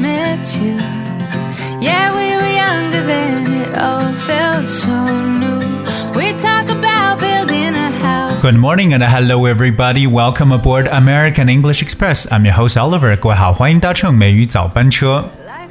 met you. Yeah, we were younger then, it all felt so new. We talk about building a house. Good morning and hello everybody. Welcome aboard American English Express. I'm your host Oliver. 各位好，欢迎搭乘美语早班车。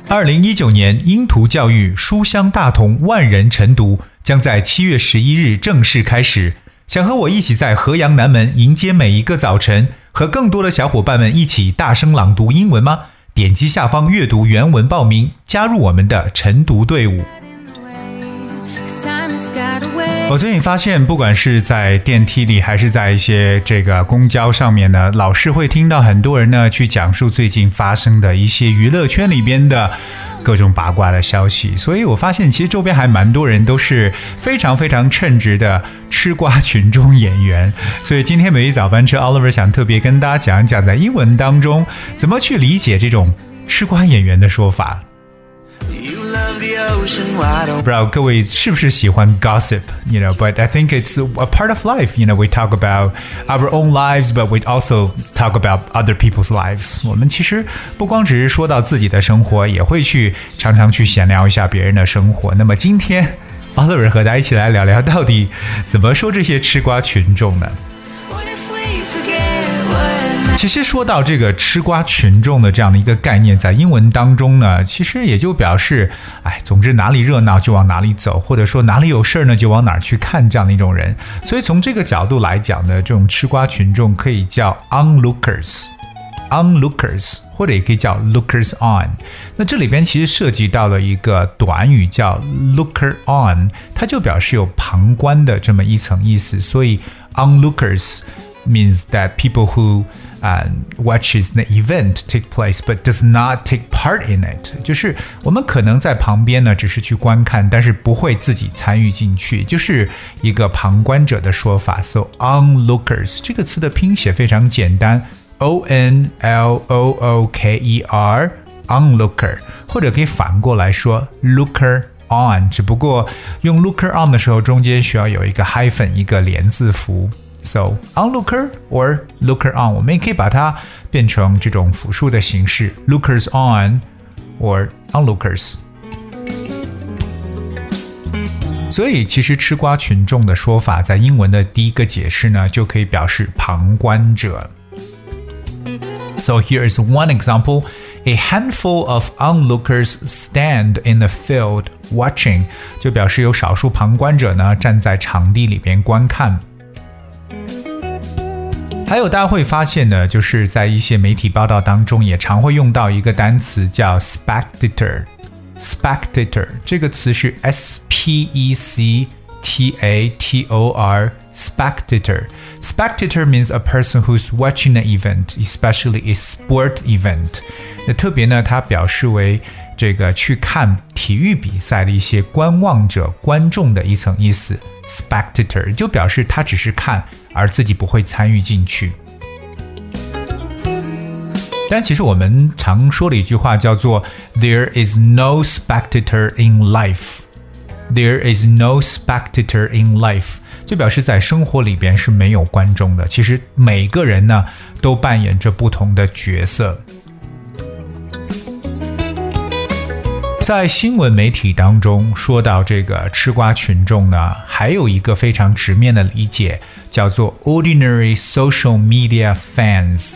二零一九年英图教育书香大同万人晨读将在七月十一日正式开始。想和我一起在河阳南门迎接每一个早晨，和更多的小伙伴们一起大声朗读英文吗？点击下方阅读原文报名，加入我们的晨读队伍。我最近发现，不管是在电梯里，还是在一些这个公交上面呢，老是会听到很多人呢去讲述最近发生的一些娱乐圈里边的各种八卦的消息。所以我发现，其实周边还蛮多人都是非常非常称职的吃瓜群众演员。所以今天每一早班车，Oliver 想特别跟大家讲一讲，在英文当中怎么去理解这种吃瓜演员的说法。You love the ocean, why don't 不知道各位是不是喜欢 gossip，you know？But I think it's a part of life. You know, we talk about our own lives, but we also talk about other people's lives. 我们其实不光只是说到自己的生活，也会去常常去闲聊一下别人的生活。那么今天，Oliver 和大家一起来聊聊，到底怎么说这些吃瓜群众呢？ 其实说到这个吃瓜群众的这样的一个概念，在英文当中呢，其实也就表示，哎，总之哪里热闹就往哪里走，或者说哪里有事儿呢就往哪儿去看这样的一种人。所以从这个角度来讲呢，这种吃瓜群众可以叫 onlookers，onlookers，或者也可以叫 lookers on。那这里边其实涉及到了一个短语叫 looker on，它就表示有旁观的这么一层意思。所以 onlookers means that people who uh, watches the event take place but does not take part in it，就是我们可能在旁边呢，只是去观看，但是不会自己参与进去，就是一个旁观者的说法。So onlookers 这个词的拼写非常简单，O N L O O K E R onlooker，或者可以反过来说 looker。on，只不过用 looker on 的时候，中间需要有一个 hyphen 一个连字符。 So onlooker or looker on，我们也可以把它变成这种复数的形式，lookers on or onlookers。所以，其实吃瓜群众的说法，在英文的第一个解释呢，就可以表示旁观者。So here is one example. A handful of onlookers stand in the field watching，就表示有少数旁观者呢站在场地里边观看。 还有大家会发现呢，就是在一些媒体报道当中，也常会用到一个单词叫 spectator。spectator 这个词是 s p e c t a t o r spectator. Spectator means a person who's watching an event, especially a sport event. 那特别呢，它表示为这个去看体育比赛的一些观望者、观众的一层意思。Spectator 就表示他只是看， 而自己不会参与进去。但其实我们常说的一句话叫做 "There is no spectator in life." There is no spectator in life，就表示在生活里边是没有观众的。其实每个人呢都扮演着不同的角色。在新闻媒体当中说到这个吃瓜群众呢，还有一个非常直面的理解，叫做 ordinary social media fans。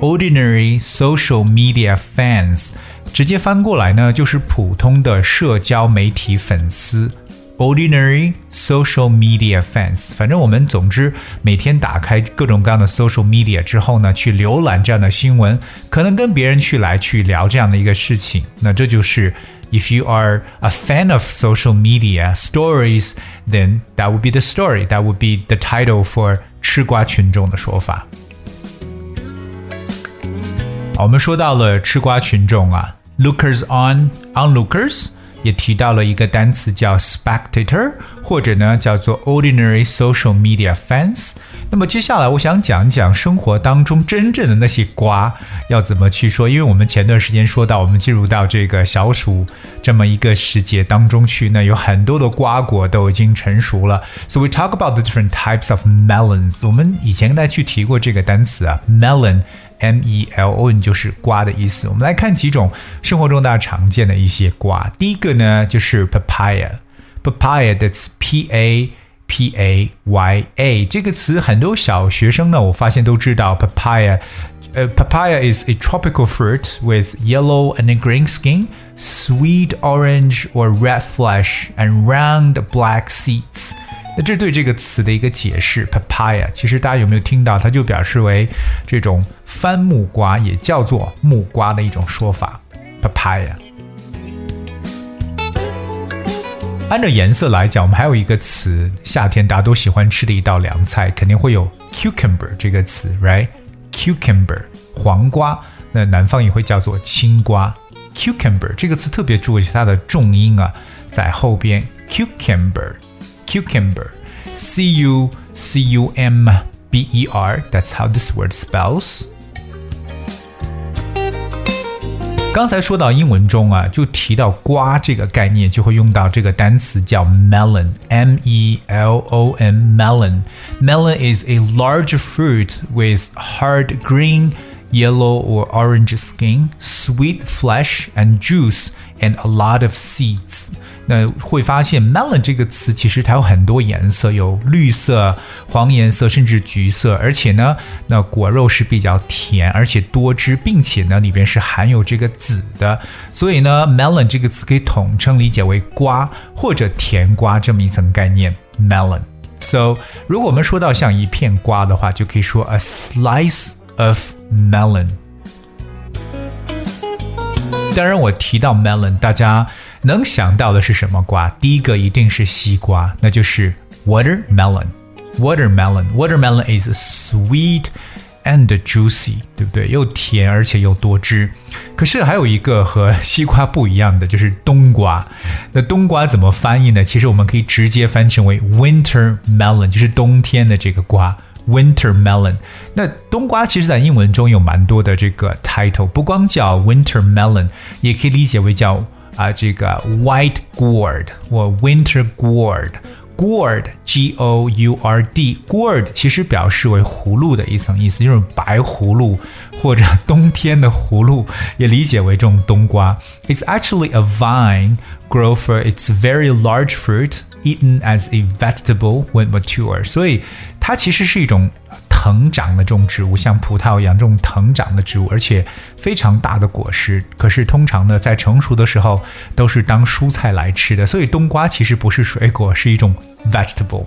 ordinary social media fans，直接翻过来呢就是普通的社交媒体粉丝。ordinary social media fans，反正我们总之每天打开各种各样的 social media 之后呢，去浏览这样的新闻，可能跟别人去来去聊这样的一个事情，那这就是 if you are a fan of social media stories, then that would be the story. That would be the title for 吃瓜群众的说法。好，我们说到了吃瓜群众啊，lookers on onlookers， 也提到了一个单词叫 spectator，或者呢叫做 ordinary social media fans。那么接下来我想讲讲生活当中真正的那些瓜要怎么去说，因为我们前段时间说到，我们进入到这个小暑这么一个时节当中去，那有很多的瓜果都已经成熟了。So we talk about the different types of melons。我们以前跟大家去提过这个单词啊，melon。 m e l o n 就是瓜的意思。我们来看几种生活中大家常见的一些瓜。第一个呢就是 papaya，papaya that's p a p a y a 这个词，很多小学生呢，我发现都知道 papaya。Uh, papaya is a tropical fruit with yellow and green skin, sweet orange or red flesh, and round black seeds. 这对这个词的一个解释，papaya，其实大家有没有听到？它就表示为这种番木瓜，也叫做木瓜的一种说法，papaya。按照颜色来讲，我们还有一个词，夏天大家都喜欢吃的一道凉菜，肯定会有 cucumber 这个词，right？cucumber 黄瓜，那南方也会叫做青瓜。cucumber 这个词特别注意它的重音啊，在后边 cucumber cucumber，cucumber，c u c u m b e r，that's how this word spells。刚才说到英文中啊，就提到瓜这个概念，就会用到这个单词叫 melon，m e l o n melon。Melon is a large fruit with hard green yellow or orange skin, sweet flesh and juice, and a lot of seeds。那会发现 melon 这个词其实它有很多颜色，有绿色、黄颜色，甚至橘色。而且呢，那果肉是比较甜，而且多汁，并且呢里边是含有这个籽的。所以呢，melon 这个词可以统称理解为瓜或者甜瓜这么一层概念。melon。So 如果我们说到像一片瓜的话，就可以说 a slice。 Of melon。当然，我提到 melon，大家能想到的是什么瓜？第一个一定是西瓜，那就是 watermelon。watermelon watermelon is sweet and juicy，对不对？又甜而且又多汁。可是还有一个和西瓜不一样的，就是冬瓜。那冬瓜怎么翻译呢？其实我们可以直接翻成为 winter melon，就是冬天的这个瓜。Winter melon，那冬瓜其实在英文中有蛮多的这个 title，不光叫 Winter melon，也可以理解为叫啊这个 White gourd 或 Winter gourd。Gourd，G O U R D，gourd 其实表示为葫芦的一层意思，就是白葫芦或者冬天的葫芦，也理解为这种冬瓜。It's actually a vine grow for its very large fruit eaten as a vegetable when mature，所以它其实是一种藤长的这种植物，像葡萄一样这种藤长的植物，而且非常大的果实。可是通常呢，在成熟的时候都是当蔬菜来吃的。所以冬瓜其实不是水果，是一种 vegetable。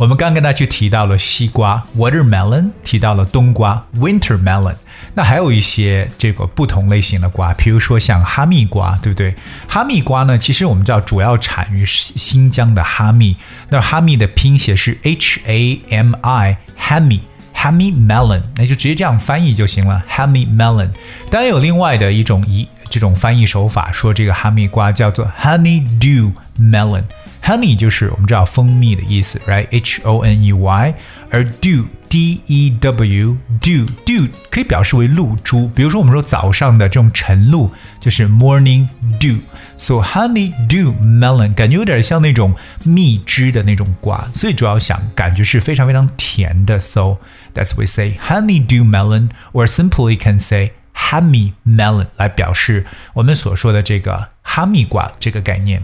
我们刚跟大家去提到了西瓜 （watermelon），提到了冬瓜 （winter melon）。那还有一些这个不同类型的瓜，比如说像哈密瓜，对不对？哈密瓜呢，其实我们知道主要产于新疆的哈密。那哈密的拼写是 H A M I，h a Hammy melon，那就直接这样翻译就行了，Hammy melon。当然有另外的一种一这种翻译手法，说这个哈密瓜叫做 Honeydew melon。Honey 就是我们知道蜂蜜的意思，right？H O N E Y，而 dew D E W dew dew 可以表示为露珠，比如说我们说早上的这种晨露就是 morning dew，so honey dew melon 感觉有点像那种蜜汁的那种瓜，所以主要想感觉是非常非常甜的，so that's we say honey dew melon or simply can say hammy melon 来表示我们所说的这个哈密瓜这个概念。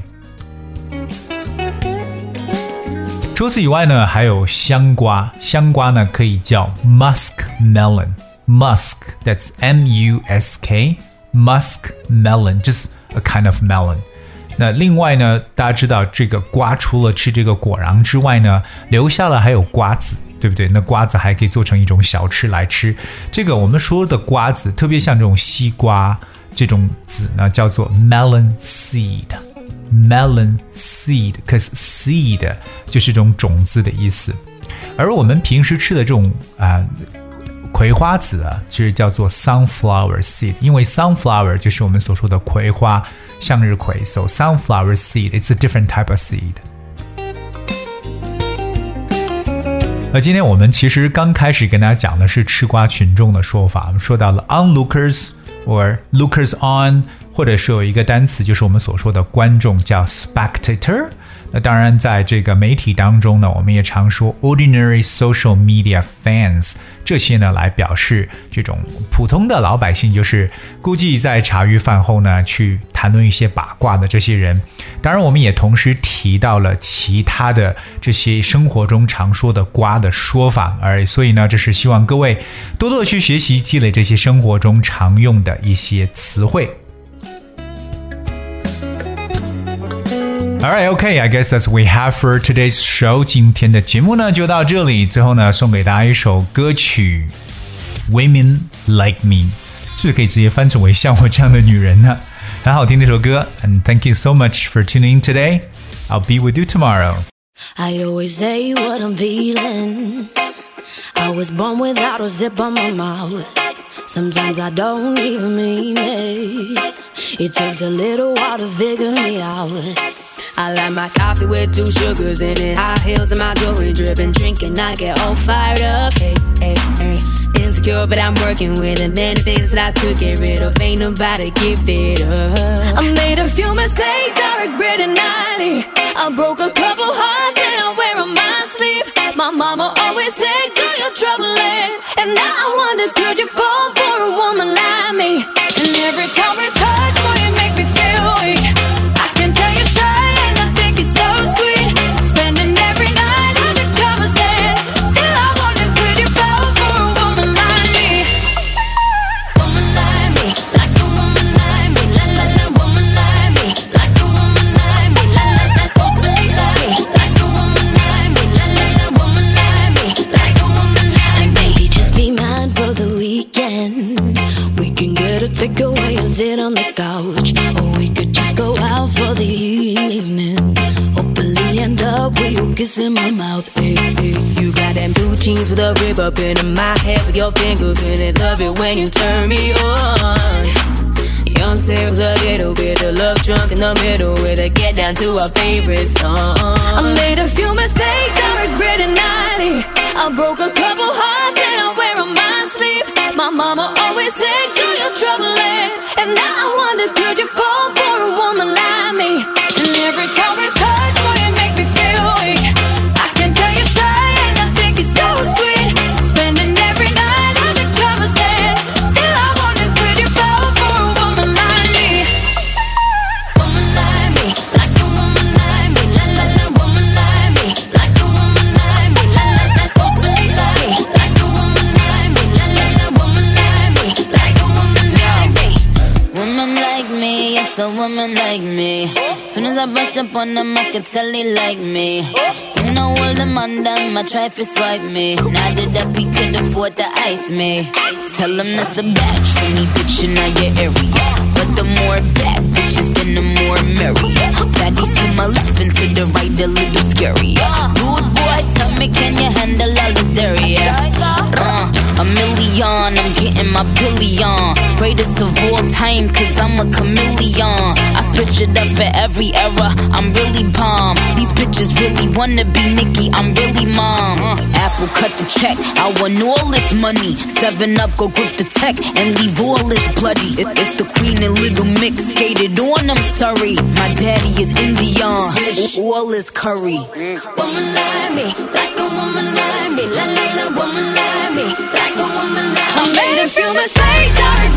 除此以外呢，还有香瓜。香瓜呢可以叫 musk melon，musk that's M U S K musk melon just a kind of melon。那另外呢，大家知道这个瓜除了吃这个果瓤之外呢，留下了还有瓜子，对不对？那瓜子还可以做成一种小吃来吃。这个我们说的瓜子，特别像这种西瓜这种籽呢，叫做 melon seed。melon seed，cause seed 就是这种种子的意思，而我们平时吃的这种啊、呃、葵花籽啊，其实叫做 sunflower seed，因为 sunflower 就是我们所说的葵花，向日葵，so sunflower seed it's a different type of seed。那今天我们其实刚开始跟大家讲的是吃瓜群众的说法，我们说到了 onlookers or lookers on。 或者是有一个单词，就是我们所说的观众，叫 spectator。那当然，在这个媒体当中呢，我们也常说 ordinary social media fans 这些呢，来表示这种普通的老百姓，就是估计在茶余饭后呢去谈论一些八卦的这些人。当然，我们也同时提到了其他的这些生活中常说的瓜的说法，而所以呢，这是希望各位多多去学习，积累这些生活中常用的一些词汇。All right, OK, I guess that's we have for today's show。今天的节目呢就到这里。最后呢，送给大家一首歌曲《Woman Like Me》，是不是可以直接翻成为“像我这样的女人”呢？很好听的一首歌。And thank you so much for tuning in today. I'll be with you tomorrow. I always say what I'm feeling. I was born without a zip on my mouth. Sometimes I don't even mean it. It takes a little while to figure me out. I like my coffee with two sugars in it. High heels and my jewelry dripping. Drinking, I get all fired up. Hey, hey, hey. Insecure, but I'm working with it. Many things that I could get rid of. Ain't nobody give it up. I made a few mistakes, I regret it nightly. I broke a couple hearts and I wear on my sleeve. My mama always said, "Do trouble in." And now I wonder, could you fall for a woman like me? Weekend. We can get a takeaway and sit on the couch, or we could just go out for the evening. Hopefully end up with you kissing my mouth. Hey, hey. You got them blue jeans with a rib up in my head with your fingers in it. Love it when you turn me on. Sarah with a little bit of love drunk in the middle with a get down to our favorite song. I made a few mistakes, I regret it nightly. I broke a couple hearts trouble. And now I wonder, could you like me. Soon as I brush up on them, I can tell they like me. You know, all them on them, try to swipe me. Now that he could afford to ice me. Tell them that's a batch for me, bitch, in your area. But the more bad bitches, then the more merrier. Baddies to my left and to the right, a little scarier. Dude, boy, tell me, can you handle all this dairy? A million, I'm getting my billion. Greatest of all time, cause I'm a chameleon. I switch it up for every era, I'm really bomb. These bitches really wanna be Nicki, I'm really mom. Uh, Apple cut the check, I want all this money. Seven up, go grip the tech and leave all this bloody. It- it's the queen and little mix, skated on, I'm sorry. My daddy is Indian, all is curry. Woman like me, like a woman like me, la la la, woman like me, like a woman. I made a few mistakes,